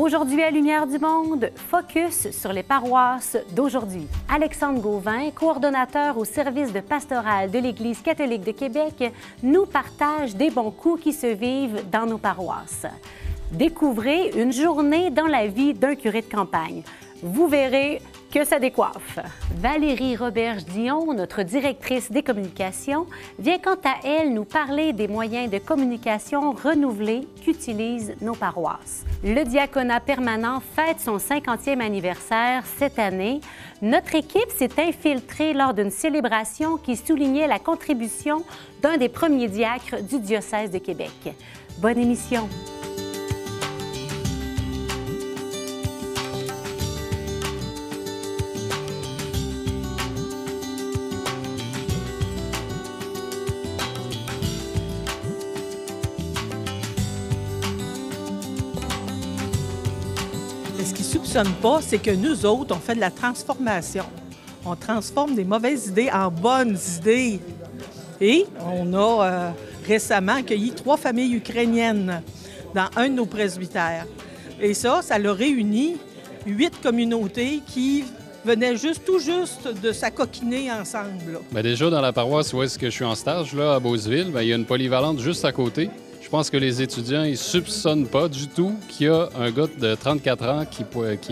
Aujourd'hui à Lumière du Monde, focus sur les paroisses d'aujourd'hui. Alexandre Gauvin, coordonnateur au service de pastoral de l'Église catholique de Québec, nous partage des bons coups qui se vivent dans nos paroisses. Découvrez une journée dans la vie d'un curé de campagne. Vous verrez que ça décoiffe. Valérie Roberge-Dion, notre directrice des communications, vient quant à elle nous parler des moyens de communication renouvelés qu'utilisent nos paroisses. Le diaconat permanent fête son 50e anniversaire cette année. Notre équipe s'est infiltrée lors d'une célébration qui soulignait la contribution d'un des premiers diacres du diocèse de Québec. Bonne émission! Ce qu'ils ne soupçonnent pas, c'est que nous autres, on fait de la transformation. On transforme des mauvaises idées en bonnes idées. Et on a euh, récemment accueilli trois familles ukrainiennes dans un de nos presbytères. Et ça, ça l'a réuni huit communautés qui venaient juste tout juste de s'acoquiner ensemble. Bien, déjà, dans la paroisse où est-ce que je suis en stage, là, à Beauceville, bien, il y a une polyvalente juste à côté. Je pense que les étudiants, ils soupçonnent pas du tout qu'il y a un gars de 34 ans qui,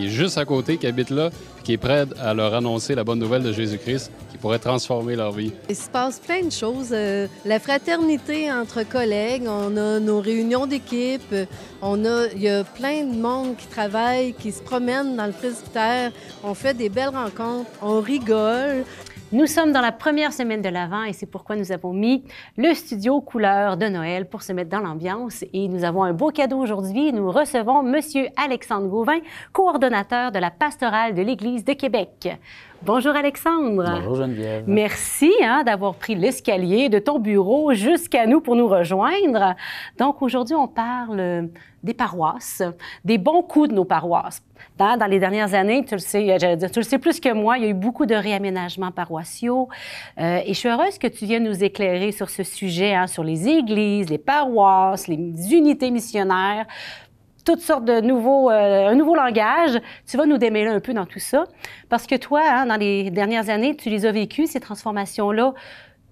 est juste à côté, qui habite là, qui est prêt à leur annoncer la bonne nouvelle de Jésus-Christ, qui pourrait transformer leur vie. Il se passe plein de choses. Euh, la fraternité entre collègues, on a nos réunions d'équipe, on a, il y a plein de monde qui travaille, qui se promène dans le presbytère, on fait des belles rencontres, on rigole. Nous sommes dans la première semaine de l'Avent et c'est pourquoi nous avons mis le studio couleur de Noël pour se mettre dans l'ambiance. Et nous avons un beau cadeau aujourd'hui. Nous recevons Monsieur Alexandre Gauvin, coordonnateur de la pastorale de l'Église de Québec. Bonjour Alexandre. Bonjour Geneviève. Merci hein, d'avoir pris l'escalier de ton bureau jusqu'à nous pour nous rejoindre. Donc aujourd'hui, on parle des paroisses, des bons coups de nos paroisses. Dans, dans les dernières années, tu le sais, dire, tu le sais plus que moi, il y a eu beaucoup de réaménagements paroissiaux. Euh, et je suis heureuse que tu viennes nous éclairer sur ce sujet, hein, sur les églises, les paroisses, les unités missionnaires toutes sortes de nouveaux, euh, un nouveau langage. Tu vas nous démêler un peu dans tout ça. Parce que toi, hein, dans les dernières années, tu les as vécues, ces transformations-là,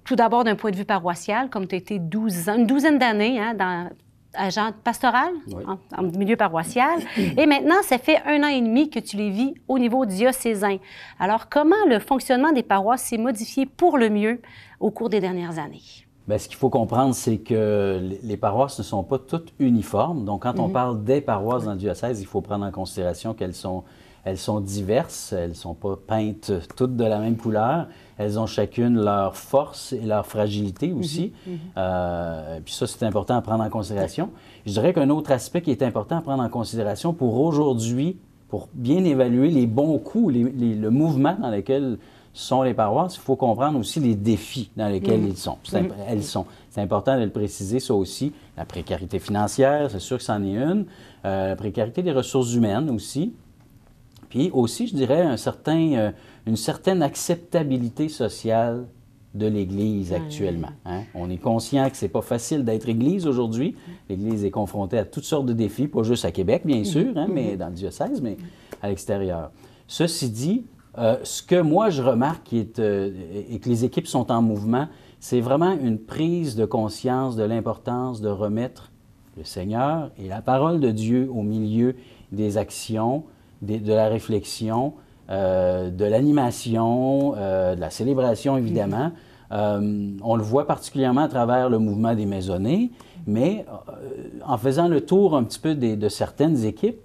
tout d'abord d'un point de vue paroissial, comme tu as été 12 ans, une douzaine d'années hein, dans agent pastoral en, en, milieu paroissial. Et maintenant, ça fait un an et demi que tu les vis au niveau diocésain. Alors, comment le fonctionnement des paroisses s'est modifié pour le mieux au cours des dernières années? Bien, ce qu'il faut comprendre, c'est que les paroisses ne sont pas toutes uniformes. Donc, quand on parle des paroisses dans le diocèse, il faut prendre en considération qu'elles sont, elles sont diverses, elles ne sont pas peintes toutes de la même couleur. Elles ont chacune leur force et leur fragilité aussi. Euh, puis ça, c'est important à prendre en considération. Je dirais qu'un autre aspect qui est important à prendre en considération pour aujourd'hui, pour bien évaluer les bons coups, les, les, le mouvement dans lequel sont les paroisses, il faut comprendre aussi les défis dans lesquels Mm. ils sont. C'est- elles sont. C'est important de le préciser, ça aussi. La précarité financière, c'est sûr que c'en est une. Euh, la précarité des ressources humaines aussi. Puis aussi, je dirais, un certain, euh, une certaine acceptabilité sociale de l'Église actuellement. hein. On est conscient que c'est pas facile d'être Église aujourd'hui. L'Église est confrontée à toutes sortes de défis, pas juste à Québec, bien sûr, hein, mais dans le diocèse, mais à l'extérieur. Ceci dit, euh, ce que moi je remarque euh, et que les équipes sont en mouvement, c'est vraiment une prise de conscience de l'importance de remettre le Seigneur et la parole de Dieu au milieu des actions, de la réflexion, euh, de l'animation, euh, de la célébration évidemment. Euh, on le voit particulièrement à travers le mouvement des maisonnées, mais en faisant le tour un petit peu de certaines équipes,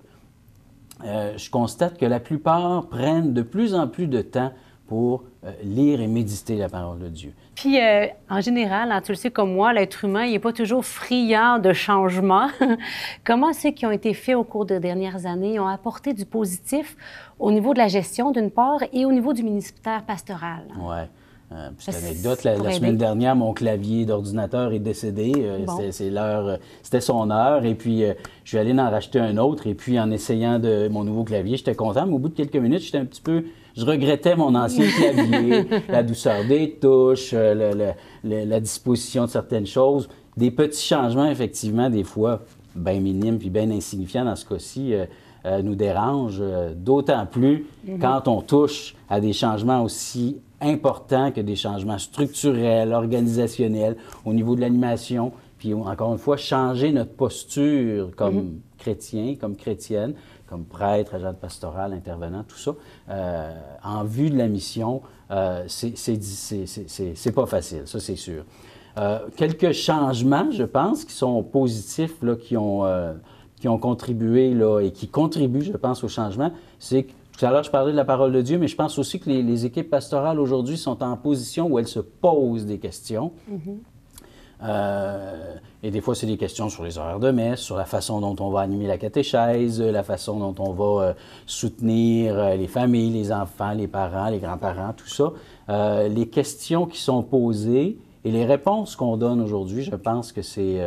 je constate que la plupart prennent de plus en plus de temps pour lire et méditer la parole de Dieu. Puis, euh, en général, hein, tu le sais comme moi, l'être humain, il n'est pas toujours friand de changement. Comment ceux qui ont été faits au cours des dernières années ont apporté du positif au niveau de la gestion, d'une part, et au niveau du ministère pastoral? Ouais. Euh, petite anecdote, la, semaine dernière, mon clavier d'ordinateur est décédé. Euh, Bon. c'était- euh, son heure. Et puis, je suis allé en racheter un autre. Et puis, en essayant de, mon nouveau clavier, j'étais content. Mais au bout de quelques minutes, j'étais un petit peu... Je regrettais mon ancien clavier, la douceur des touches, euh, le- le- le- la disposition de certaines choses. Des petits changements, effectivement, des fois, bien minime puis bien insignifiant dans ce cas-ci, euh, euh, nous dérange, euh, d'autant plus quand on touche à des changements aussi importants que des changements structurels, organisationnels, au niveau de l'animation, puis encore une fois, changer notre posture comme chrétien, comme chrétienne, comme prêtre, agent pastoral, intervenant, tout ça, euh, en vue de la mission, euh, c'est- pas facile, ça c'est sûr. Euh, quelques changements, je pense, qui sont positifs, là, qui, ont, euh, contribué et qui contribuent, je pense, au changement, c'est que tout à l'heure, je parlais de la parole de Dieu, mais je pense aussi que les, les équipes pastorales aujourd'hui sont en position où elles se posent des questions. Euh, et des fois, c'est des questions sur les horaires de messe, sur la façon dont on va animer la catéchèse, la façon dont on va euh, soutenir euh, les familles, les enfants, les parents, les grands-parents, tout ça. Les questions qui sont posées et les réponses qu'on donne aujourd'hui, je pense que c'est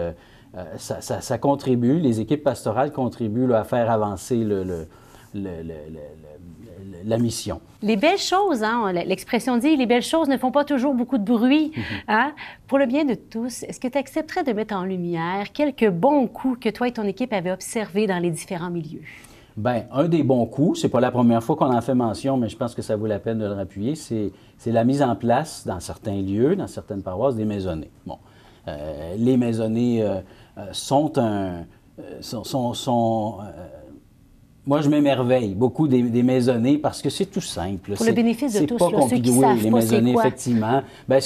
ça, contribue, les équipes pastorales contribuent à faire avancer le- la mission. Les belles choses, hein, l'expression dit, les belles choses ne font pas toujours beaucoup de bruit. hein. Pour le bien de tous, est-ce que tu accepterais de mettre en lumière quelques bons coups que toi et ton équipe avez observés dans les différents milieux? Bien, un des bons coups, c'est pas la première fois qu'on en fait mention, mais je pense que ça vaut la peine de le rappuyer, c'est la mise en place dans certains lieux, dans certaines paroisses, des maisonnées. Bon, Euh, les maisonnées euh, euh, sont un... sont... sont- sont, euh, moi, je m'émerveille beaucoup des, des maisonnées parce que c'est tout simple. Pour le bénéfice de tous, pas là, ceux qui compliqué. Oui, savent les pas maisonnées, quoi. effectivement. Ben,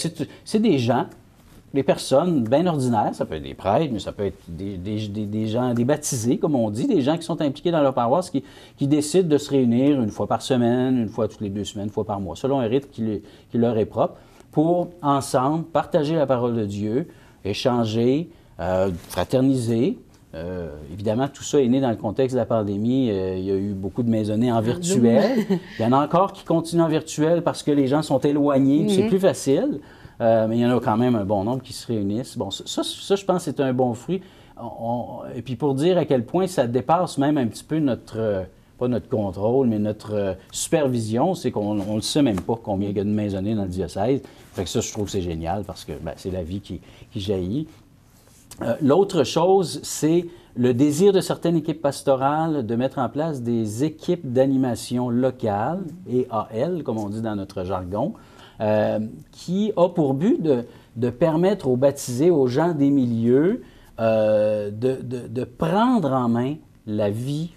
c'est des gens des personnes bien ordinaires, ça peut être des prêtres, mais ça peut être des, des- des- des gens, des baptisés, comme on dit, des gens qui sont impliqués dans leur paroisse, qui, qui décident de se réunir une fois par semaine, une fois toutes les deux semaines, une fois par mois, selon un rythme qui, le- qui leur est propre, pour ensemble partager la parole de Dieu, échanger, euh, fraterniser. Euh, évidemment, tout ça est né dans le contexte de la pandémie. Euh, il y a eu beaucoup de maisonnées en virtuel. Il y en a encore qui continuent en virtuel parce que les gens sont éloignés, puis c'est plus facile. Euh, mais il y en a quand même un bon nombre qui se réunissent. Bon, ça, ça, ça, je pense, c'est un bon fruit. On- on- et puis pour dire à quel point ça dépasse même un petit peu notre, pas notre contrôle, mais notre supervision, c'est qu'on ne le sait même pas combien il y a de maisonnées dans le diocèse. Fait que ça, je trouve que c'est génial parce que ben, c'est la vie qui, qui jaillit. Euh, L'autre chose, c'est le désir de certaines équipes pastorales de mettre en place des équipes d'animation locales, EAL, comme on dit dans notre jargon, euh, qui a pour but de, permettre aux baptisés, aux gens des milieux, euh, de, de- de prendre en main la vie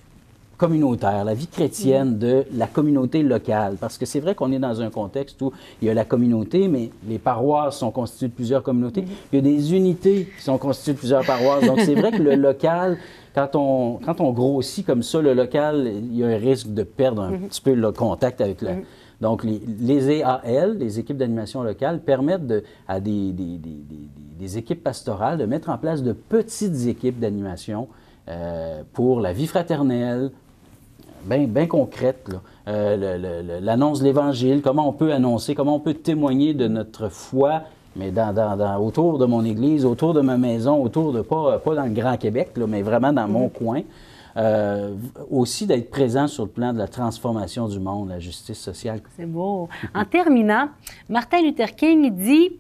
communautaire, la vie chrétienne de la communauté locale. Parce que c'est vrai qu'on est dans un contexte où il y a la communauté, mais les paroisses sont constituées de plusieurs communautés. Il y a des unités qui sont constituées de plusieurs paroisses. Donc c'est vrai que le local, quand on, grossit comme ça, le local, il y a un risque de perdre un petit peu le contact avec la... Donc, les, EAL, les équipes d'animation locale, permettent à des équipes pastorales de mettre en place de petites équipes d'animation euh, pour la vie fraternelle, bien ben concrète. Euh, L'annonce de l'Évangile, comment on peut annoncer, comment on peut témoigner de notre foi, mais dans, dans- dans- autour de mon église, autour de ma maison, autour de, pas, pas dans le Grand Québec, là, mais vraiment dans mon coin. Euh, aussi d'être présent sur le plan de la transformation du monde, la justice sociale. C'est beau. En terminant, Martin Luther King dit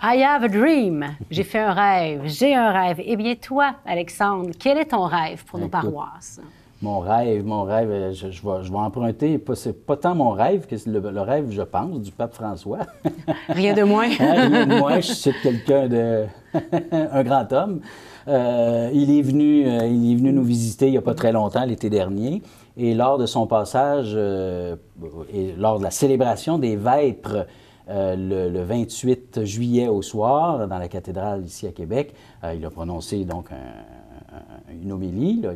I have a dream. J'ai fait un rêve. J'ai un rêve. Eh bien, toi, Alexandre, quel est ton rêve pour nos Écoute, paroisses? Mon rêve, mon rêve, euh, je, je vais, je vais emprunter, pas- c'est pas tant mon rêve que c'est le, le rêve, je pense, du pape François. Rien de moins. Hein, rien de moins, je cite quelqu'un de. un grand homme. Euh, il, est venu, euh, il est venu nous visiter il n'y a pas très longtemps, l'été dernier. Et lors de son passage, euh, et lors de la célébration des Vêpres, le, le 28 juillet au soir, dans la cathédrale ici à Québec, il a prononcé donc un- une homélie. là,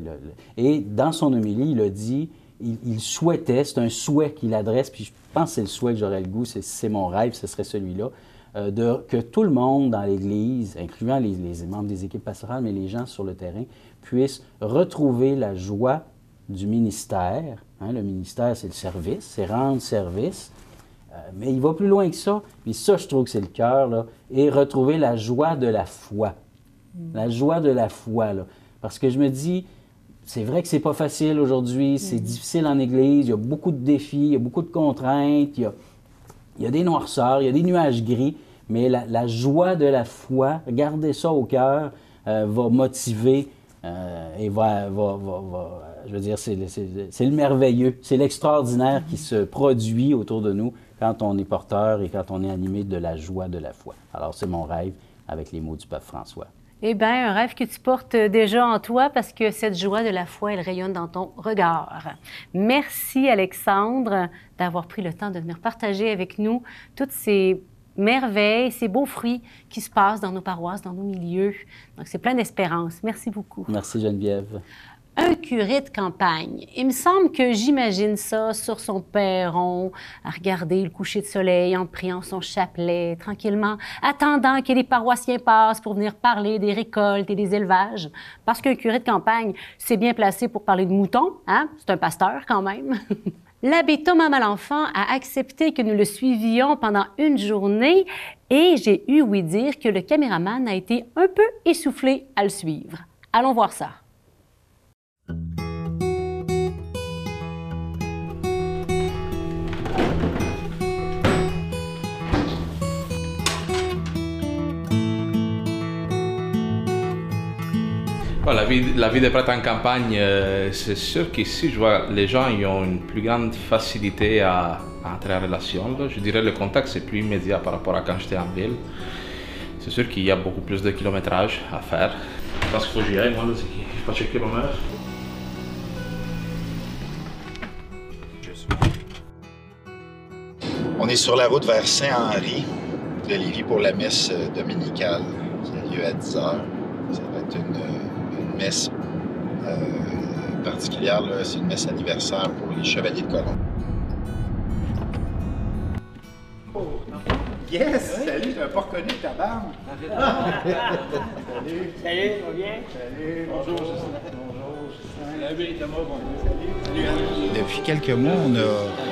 et dans son homélie, il a dit il, il souhaitait, c'est un souhait qu'il adresse, puis je pense que c'est le souhait que j'aurais le goût, c'est, c'est mon rêve, ce serait celui-là, euh, de, que tout le monde dans l'Église, incluant les, les membres des équipes pastorales, mais les gens sur le terrain, puissent retrouver la joie du ministère. Hein, le ministère, c'est le service, c'est rendre service. Euh, mais il va plus loin que ça. Puis ça, je trouve que c'est le cœur. Et retrouver la joie de la foi. La joie de la foi, là. Parce que je me dis, c'est vrai que c'est pas facile aujourd'hui, c'est difficile en Église, il y a beaucoup de défis, il y a beaucoup de contraintes, il y a, il y a des noirceurs, il y a des nuages gris, mais la, la joie de la foi, garder ça au cœur, euh, va motiver Euh, et va, va, va, va- je veux dire, c'est le, c'est- c'est le merveilleux, c'est l'extraordinaire qui se produit autour de nous quand on est porteur et quand on est animé de la joie de la foi. Alors, c'est mon rêve avec les mots du pape François. Eh bien, un rêve que tu portes déjà en toi parce que cette joie de la foi, elle rayonne dans ton regard. Merci, Alexandre, d'avoir pris le temps de venir partager avec nous toutes ces merveilles, ces beaux fruits qui se passent dans nos paroisses, dans nos milieux. Donc, c'est plein d'espérance. Merci beaucoup. Merci Geneviève. Un curé de campagne. Il me semble que j'imagine ça sur son perron, à regarder le coucher de soleil en priant son chapelet, tranquillement, attendant que les paroissiens passent pour venir parler des récoltes et des élevages. Parce qu'un curé de campagne, c'est bien placé pour parler de moutons, hein? C'est un pasteur quand même. L'abbé Thomas Malenfant a accepté que nous le suivions pendant une journée et j'ai eu ouï dire que le caméraman a été un peu essoufflé à le suivre. Allons voir ça. Bon, la, vie, la vie de prêtre en campagne, euh, c'est sûr qu'ici, je vois les gens ils ont une plus grande facilité à, à entrer en relation. Je dirais le contact, c'est plus immédiat par rapport à quand j'étais en ville. C'est sûr qu'il y a beaucoup plus de kilométrage à faire. Pense qu'il faut que j'y aille, moi, là, c'est pas checker On est sur la route vers Saint-Henri de Lévis pour la messe euh, dominicale qui a lieu à 10 h. Ça va être une, euh, une messe euh, particulière. là. C'est une messe anniversaire pour les Chevaliers de Colomb. Yes! Salut, t'as pas reconnu ta barbe? Salut! Salut, ça va bien? Salut! Bonjour, Justin. Bonjour, Justin. Depuis quelques mois, on a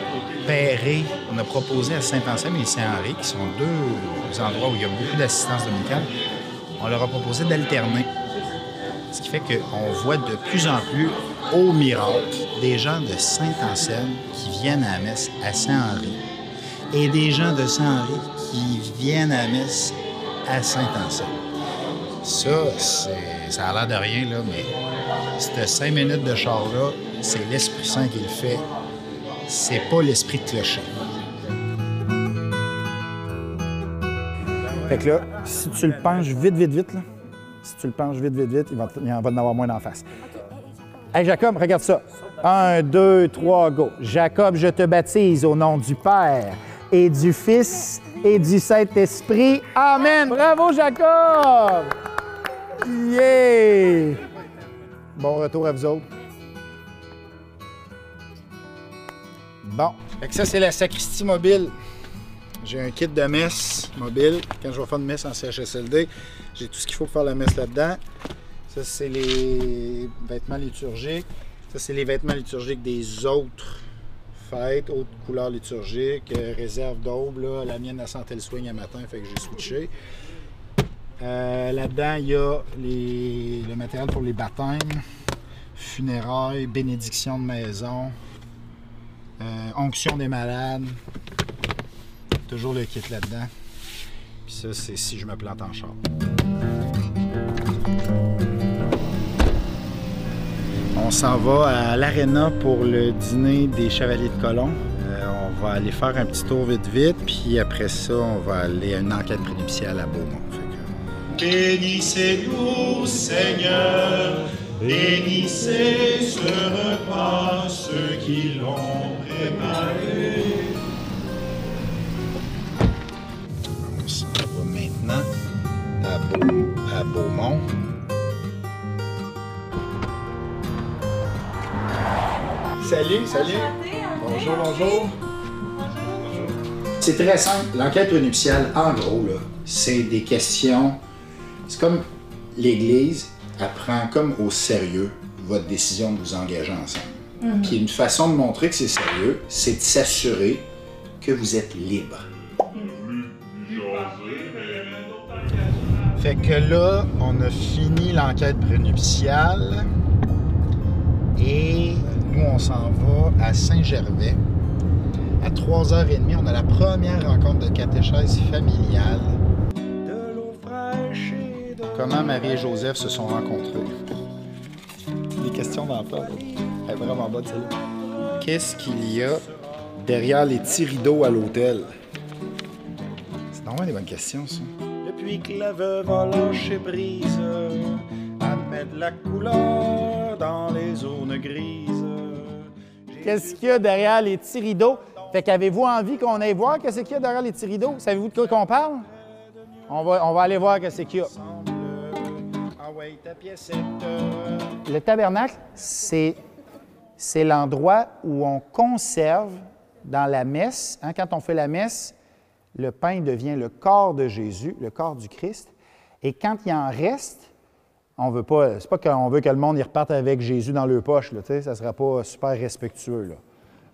on a proposé à Saint-Anselme et Saint-Henri, qui sont deux endroits où il y a beaucoup d'assistance dominicale, on leur a proposé d'alterner. Ce qui fait qu'on voit de plus en plus, au miracle, des gens de Saint-Anselme qui viennent à la messe à Saint-Henri et des gens de Saint-Henri qui viennent à la messe à Saint-Anselme. Ça, ça a l'air de rien, là, mais cette cinq minutes de char-là, c'est l'Esprit Saint qui le fait. C'est pas l'esprit de clocher. Fait que là, si tu le penches vite, vite, vite, là, si tu le penches vite, vite, vite, il va, il en va en avoir moins d'en face. Hey Jacob, regarde ça. Un, deux, trois, go. Jacob, je te baptise au nom du Père et du Fils et du Saint-Esprit. Amen. Bravo, Jacob! Yeah! Bon retour à vous autres. Bon. Ça, c'est la sacristie mobile. J'ai un kit de messe mobile. Quand je vais faire une messe en CHSLD, j'ai tout ce qu'il faut pour faire la messe là-dedans. Ça, c'est les vêtements liturgiques. Ça, c'est les vêtements liturgiques des autres fêtes, autres couleurs liturgiques. Euh, réserve d'aube. La mienne, elle sentait le swing un matin, fait que j'ai switché. Euh, là-dedans, il y a le matériel pour les baptêmes, funérailles, bénédiction de maison, euh, onction des malades. Toujours le kit là-dedans. Puis ça, c'est si je me plante en char. On s'en va à l'aréna pour le dîner des Chevaliers de Colomb. Euh, on va aller faire un petit tour vite vite, puis après ça, on va aller à une enquête prénuptiale à Beaumont. Bénissez-nous, Seigneur, bénissez ce qui l'ont préparé. On va maintenant à, Beau- à Beaumont. Salut, salut. Bonjour, bonjour. C'est très simple. L'enquête prénuptiale, en gros, c'est des questions. C'est comme l'Église apprend comme au sérieux votre décision de vous engager ensemble. Puis une façon de montrer que c'est sérieux, c'est de s'assurer que vous êtes libre. Fait que là, on a fini l'enquête prénuptiale et nous, on s'en va à Saint-Gervais. À 3h30, on a la première rencontre de catéchèse familiale. Comment Marie et Joseph se sont rencontrés? des questions d'emploi. Elle est vraiment bonne, celle-là. Qu'est-ce qu'il y a derrière les petits rideaux à l'hôtel? C'est normalement des bonnes questions, ça. Depuis que la veuve a lâché prise, elle met de la couleur dans les zones grises. Qu'est-ce qu'il y a derrière les petits rideaux? Fait qu'avez-vous envie qu'on aille voir qu'est-ce qu'il y a derrière les petits rideaux? Savez-vous de quoi qu'on parle? On va, on va aller voir qu'est-ce qu'il y a. Le tabernacle, c'est, c'est l'endroit où on conserve dans la messe, hein, quand on fait la messe, le pain devient le corps de Jésus, le corps du Christ. Et quand il en reste, on veut pas, c'est pas qu'on veut que le monde y reparte avec Jésus dans le poche, là, ça ne sera pas super respectueux. Là.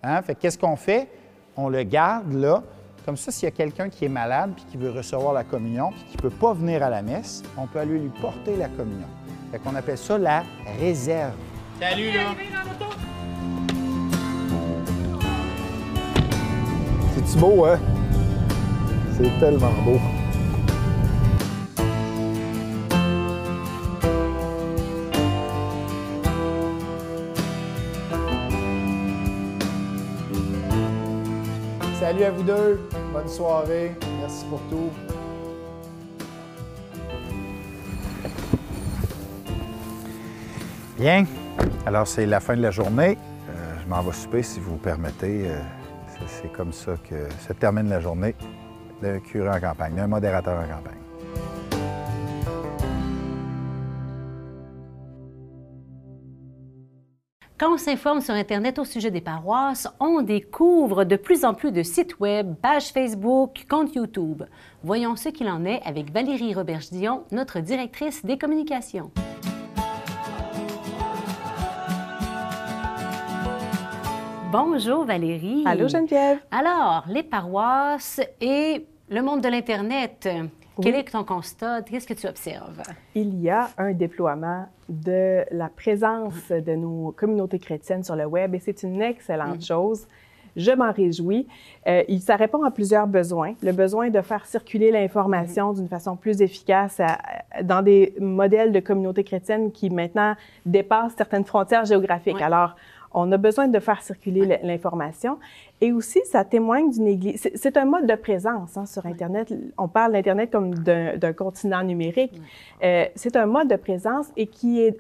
Hein? Fait que qu'est-ce qu'on fait? On le garde là. Comme ça, s'il y a quelqu'un qui est malade puis qui veut recevoir la communion puis qui ne peut pas venir à la messe, on peut aller lui porter la communion. Fait qu'on appelle ça la réserve. Salut, là! C'est-tu beau, hein? C'est tellement beau. Salut à vous deux. Bonne soirée. Merci pour tout. Bien. Alors, c'est la fin de la journée. Euh, je m'en vais souper, si vous permettez. Euh, c'est- comme ça que se termine la journée d'un curé en campagne, d'un modérateur en campagne. Quand on s'informe sur Internet au sujet des paroisses, on découvre de plus en plus de sites web, pages Facebook, comptes YouTube. Voyons ce qu'il en est avec Valérie Roberge-Dion, notre directrice des communications. Bonjour Valérie. Allô Geneviève. Alors, les paroisses et le monde de l'Internet, quel Oui. est ton constat? Qu'est-ce que tu observes? Il y a un déploiement de la présence de nos communautés chrétiennes sur le web et c'est une excellente chose. Je m'en réjouis. Euh, ça répond à plusieurs besoins. Le besoin de faire circuler l'information d'une façon plus efficace à- à- dans des modèles de communautés chrétiennes qui maintenant dépassent certaines frontières géographiques. Alors, on a besoin de faire circuler l'information. Et aussi, ça témoigne d'une Église. c'est- un mode de présence hein, sur Internet. On parle d'Internet comme d'un continent numérique. Euh, c'est un mode de présence et qui est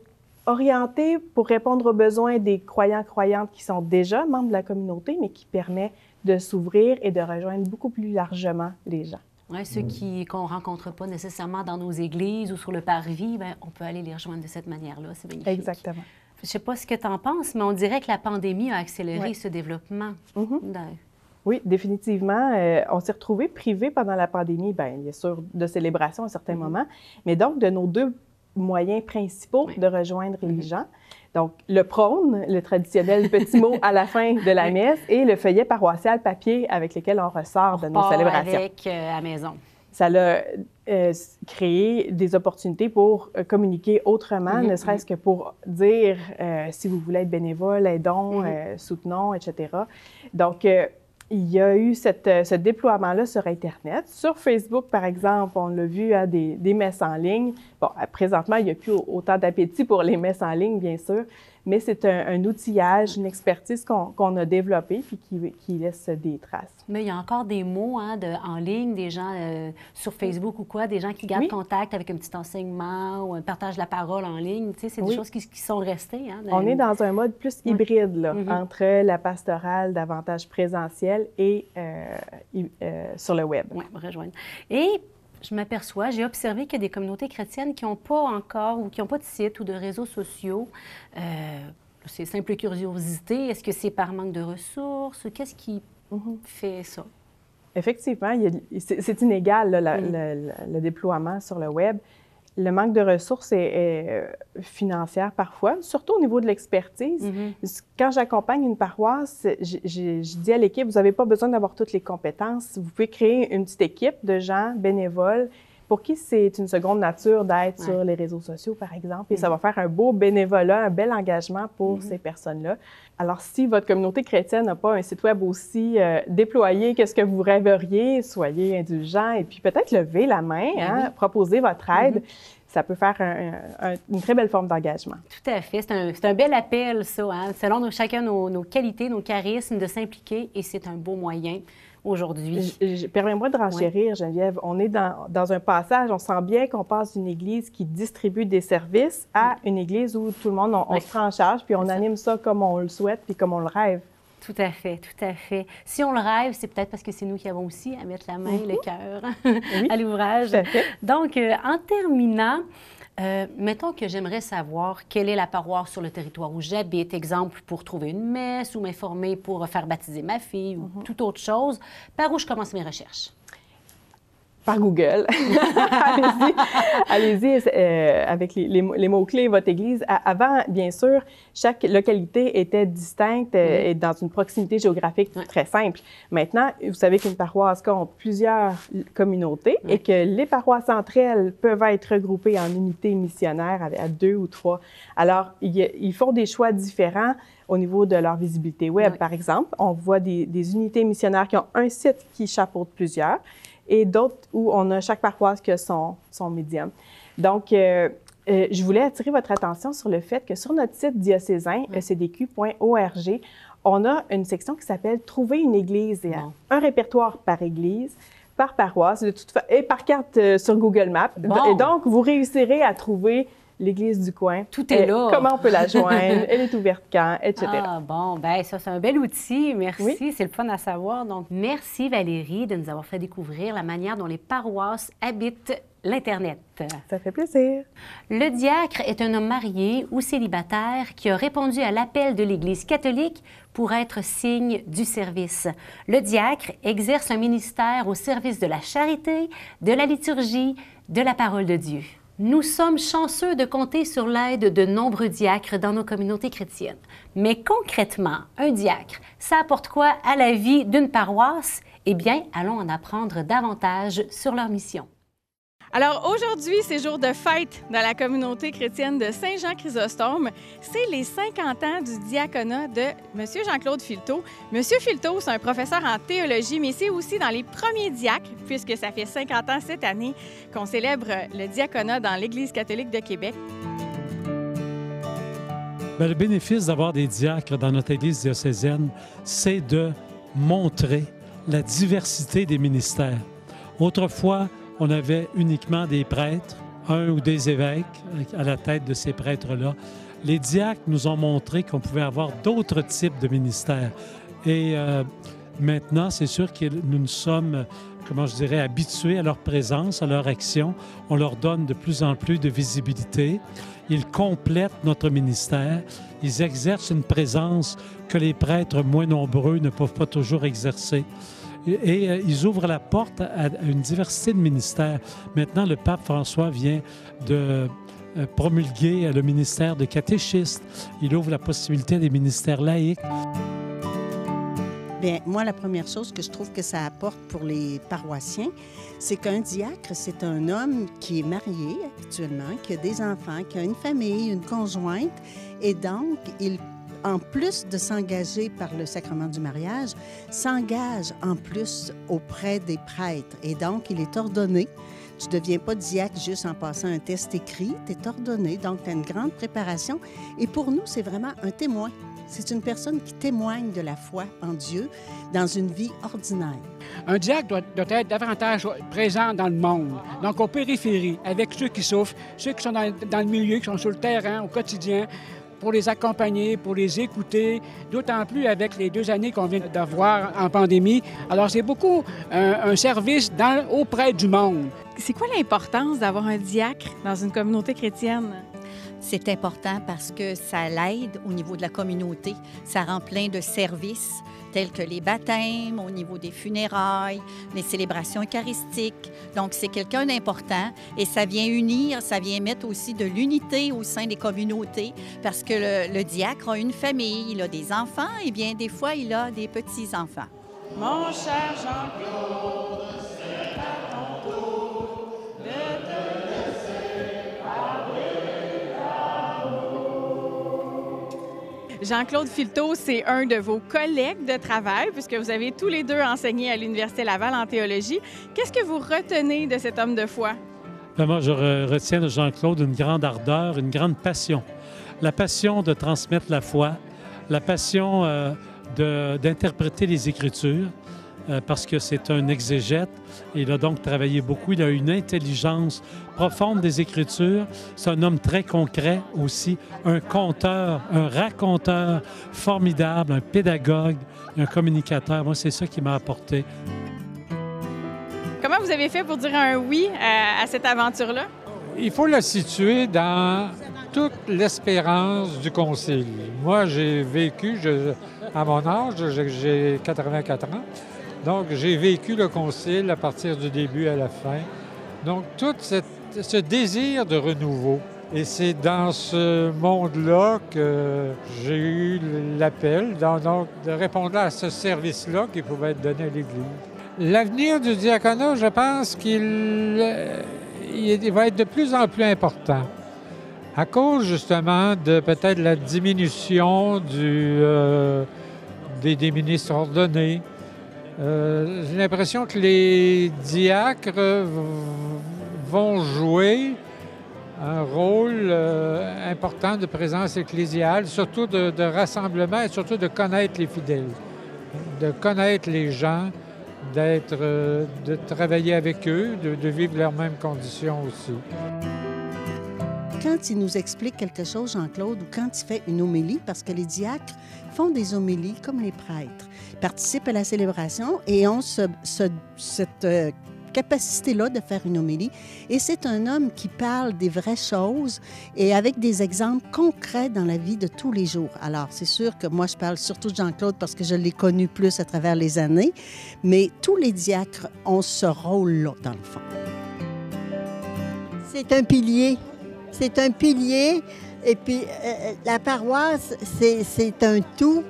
orienté pour répondre aux besoins des croyants-croyantes qui sont déjà membres de la communauté, mais qui permet de s'ouvrir et de rejoindre beaucoup plus largement les gens. Ouais, ceux qui qu'on rencontre pas nécessairement dans nos églises ou sur le parvis, ben, on peut aller les rejoindre de cette manière-là. C'est magnifique. Exactement. Je sais pas ce que tu en penses, mais on dirait que la pandémie a accéléré Ouais. ce développement. Mhm. Oui, définitivement. Euh, on s'est retrouvés privés pendant la pandémie, bien, bien sûr, de célébration à certains moments, mais donc de nos deux moyens principaux Oui. de rejoindre les gens. Donc, le prône, le traditionnel petit mot à la fin de la messe, et le feuillet paroissial papier avec lequel on ressort de nos célébrations. avec euh, à la maison. Ça a euh, créé des opportunités pour euh, communiquer autrement, Mhm, ne serait-ce que pour dire euh, si vous voulez être bénévole, aidons, Mhm. euh, soutenons, etc. Donc, il y a eu cette, ce déploiement-là sur Internet. Sur Facebook, par exemple, on l'a vu, hein, des, des messes en ligne. Bon, présentement, il n'y a plus autant d'appétit pour les messes en ligne, bien sûr, mais c'est un, un outillage, une expertise qu'on a développée puis qui, qui laisse des traces. Mais il y a encore des mots hein, de, en ligne, des gens euh, sur Facebook ou quoi, des gens qui gardent Oui. contact avec un petit enseignement ou un partage de la parole en ligne. Tu sais, c'est des choses qui, qui sont restées. Hein, On est dans un mode plus hybride là, Mhm. entre la pastorale davantage présentielle et euh, euh, sur le web. Oui, rejoindre. Et je m'aperçois, j'ai observé qu'il y a des communautés chrétiennes qui n'ont pas encore ou qui n'ont pas de site ou de réseaux sociaux. Euh, c'est simple curiosité. Est-ce que c'est par manque de ressources? Qu'est-ce qui Mhm. fait ça? Effectivement, c'est c'est inégal là, la- Mm. le, le- le déploiement sur le web. Le manque de ressources est, est, euh, financière parfois, surtout au niveau de l'expertise. Mhm. Quand j'accompagne une paroisse, je dis à l'équipe, vous n'avez pas besoin d'avoir toutes les compétences. Vous pouvez créer une petite équipe de gens bénévoles pour qui c'est une seconde nature d'être Ouais. sur les réseaux sociaux, par exemple. Et ça va faire un beau bénévolat, un bel engagement pour Mhm. ces personnes-là. Alors, si votre communauté chrétienne n'a pas un site web aussi euh, déployé que ce que vous rêveriez, soyez indulgents et puis peut-être lever la main, Ben hein, oui. proposer votre aide. ça peut faire un- un- une très belle forme d'engagement. Tout à fait. C'est un, un bel appel, ça, hein, selon nos- chacun nos, nos qualités, nos charismes, de s'impliquer, et c'est un beau moyen aujourd'hui. Permets-moi de renchérir, Geneviève. On est dans, dans un passage, on sent bien qu'on passe d'une église qui distribue des services à une église où tout le monde, on, se prend en charge, puis on ça. anime ça comme on le souhaite, puis comme on le rêve. Tout à fait, tout à fait. Si on le rêve, c'est peut-être parce que c'est nous qui avons aussi à mettre la main, le cœur à l'ouvrage. Donc, euh, en terminant, euh, mettons que j'aimerais savoir quelle est la paroisse sur le territoire où j'habite, exemple pour trouver une messe ou m'informer pour faire baptiser ma fille ou toute autre chose. Par où je commence mes recherches? Par Google. Allez-y, allez-y euh, avec les, les mots- les mots-clés votre église. Avant, bien sûr, chaque localité était distincte euh, et dans une proximité géographique très simple. Maintenant, vous savez qu'une paroisse compte plusieurs communautés et que les paroisses entre elles peuvent être regroupées en unités missionnaires à deux ou trois. Alors, ils font des choix différents au niveau de leur visibilité web, Oui. par exemple. On voit des, des unités missionnaires qui ont un site qui chapeaute plusieurs et d'autres où on a chaque paroisse qui a son, son médium. Donc, euh, euh, je voulais attirer votre attention sur le fait que sur notre site diocésain, ecdq.org, on a une section qui s'appelle Trouver une église et Bon. un répertoire par église, par paroisse, de toute fa- et par carte euh, sur Google Maps. Bon. Et donc, vous réussirez à trouver l'église du coin. Tout est Et là. Comment on peut la joindre, elle est ouverte quand, etc. Ah bon, ben ça c'est un bel outil, merci, Oui. c'est le fun à savoir. Donc merci Valérie de nous avoir fait découvrir la manière dont les paroisses habitent l'Internet. Ça fait plaisir. Le diacre est un homme marié ou célibataire qui a répondu à l'appel de l'Église catholique pour être signe du service. Le diacre exerce un ministère au service de la charité, de la liturgie, de la parole de Dieu. Nous sommes chanceux de compter sur l'aide de nombreux diacres dans nos communautés chrétiennes. Mais concrètement, un diacre, ça apporte quoi à la vie d'une paroisse? Eh bien, allons en apprendre davantage sur leur mission. Alors aujourd'hui, c'est jour de fête dans la communauté chrétienne de Saint-Jean-Chrysostome. C'est les 50 ans du diaconat de M. Jean-Claude Filteau. M. Filteau, c'est un professeur en théologie, mais c'est aussi dans les premiers diacres, puisque ça fait 50 ans cette année qu'on célèbre le diaconat dans l'Église catholique de Québec. Bien, le bénéfice d'avoir des diacres dans notre Église diocésaine, c'est de montrer la diversité des ministères. Autrefois, on avait uniquement des prêtres, un ou des évêques à la tête de ces prêtres-là. Les diacres nous ont montré qu'on pouvait avoir d'autres types de ministères. Et euh, maintenant, c'est sûr que nous nous sommes, comment je dirais, habitués à leur présence, à leur action. On leur donne de plus en plus de visibilité. Ils complètent notre ministère. Ils exercent une présence que les prêtres moins nombreux ne peuvent pas toujours exercer. Et, euh, ils ouvrent la porte à, une diversité de ministères. Maintenant, le pape François vient de euh, promulguer le ministère de catéchiste. Il ouvre la possibilité des ministères laïques. Bien, moi, la première chose que je trouve que ça apporte pour les paroissiens, c'est qu'un diacre, c'est un homme qui est marié actuellement, qui a des enfants, qui a une famille, une conjointe, et donc, il en plus de s'engager par le sacrement du mariage, s'engage en plus auprès des prêtres. Et donc, il est ordonné. Tu ne deviens pas diacre juste en passant un test écrit, tu es ordonné, donc tu as une grande préparation. Et pour nous, c'est vraiment un témoin. C'est une personne qui témoigne de la foi en Dieu dans une vie ordinaire. Un diacre doit, être davantage présent dans le monde, donc aux périphéries, avec ceux qui souffrent, ceux qui sont dans, dans le milieu, qui sont sur le terrain au quotidien, pour les accompagner, pour les écouter, d'autant plus avec les deux années qu'on vient d'avoir en pandémie. Alors, c'est beaucoup un, un service dans, auprès du monde. C'est quoi l'importance d'avoir un diacre dans une communauté chrétienne? C'est important parce que ça l'aide au niveau de la communauté. Ça rend plein de services tels que les baptêmes, au niveau des funérailles, les célébrations eucharistiques. Donc, c'est quelqu'un d'important et ça vient unir, ça vient mettre aussi de l'unité au sein des communautés parce que le, diacre a une famille, il a des enfants et bien des fois, il a des petits-enfants. Mon cher Jean-Claude, Jean-Claude Filteau, c'est un de vos collègues de travail, puisque vous avez tous les deux enseigné à l'Université Laval en théologie. Qu'est-ce que vous retenez de cet homme de foi? Ben, moi, je retiens de Jean-Claude une grande ardeur, une grande passion. La passion de transmettre la foi, la passion euh, d'interpréter les Écritures, parce que c'est un exégète. Il a donc travaillé beaucoup. Il a une intelligence profonde des Écritures. C'est un homme très concret aussi, un conteur, un raconteur formidable, un pédagogue, un communicateur. Moi, c'est ça qui m'a apporté. Comment vous avez fait pour dire un oui à, cette aventure-là? Il faut la situer dans toute l'espérance du Concile. Moi, j'ai vécu, à mon âge, j'ai 84 ans, donc, j'ai vécu le concile à partir du début à la fin. Donc, tout ce désir de renouveau. Et c'est dans ce monde-là que j'ai eu l'appel de répondre à ce service-là qui pouvait être donné à l'Église. L'avenir du diaconat, je pense qu'il va être de plus en plus important à cause justement de peut-être la diminution euh, des ministres ordonnés, euh, j'ai l'impression que les diacres vont jouer un rôle euh, important de présence ecclésiale, surtout de, rassemblement et surtout de connaître les fidèles, de connaître les gens, d'être, euh, de travailler avec eux, de, de vivre leurs mêmes conditions aussi quand il nous explique quelque chose, Jean-Claude, ou quand il fait une homélie, parce que les diacres font des homélies comme les prêtres, participent à la célébration et ont cette euh, capacité-là de faire une homélie. Et c'est un homme qui parle des vraies choses et avec des exemples concrets dans la vie de tous les jours. Alors, c'est sûr que moi, je parle surtout de Jean-Claude parce que je l'ai connu plus à travers les années, mais tous les diacres ont ce rôle-là, dans le fond. C'est un pilier c'est un pilier. Et puis, euh, euh, la paroisse, c'est un tout.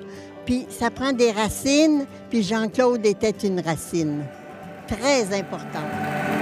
Puis, ça prend des racines. Puis, Jean-Claude était une racine très importante.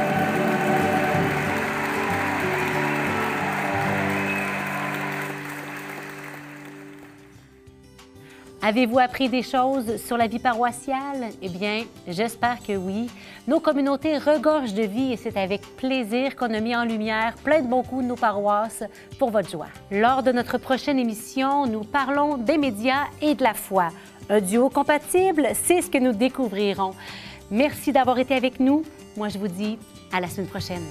Avez-vous appris des choses sur la vie paroissiale? Eh bien, j'espère que oui. Nos communautés regorgent de vie et c'est avec plaisir qu'on a mis en lumière plein de bons coups de nos paroisses pour votre joie. Lors de notre prochaine émission, nous parlons des médias et de la foi. Un duo compatible, c'est ce que nous découvrirons. Merci d'avoir été avec nous. Moi, je vous dis à la semaine prochaine.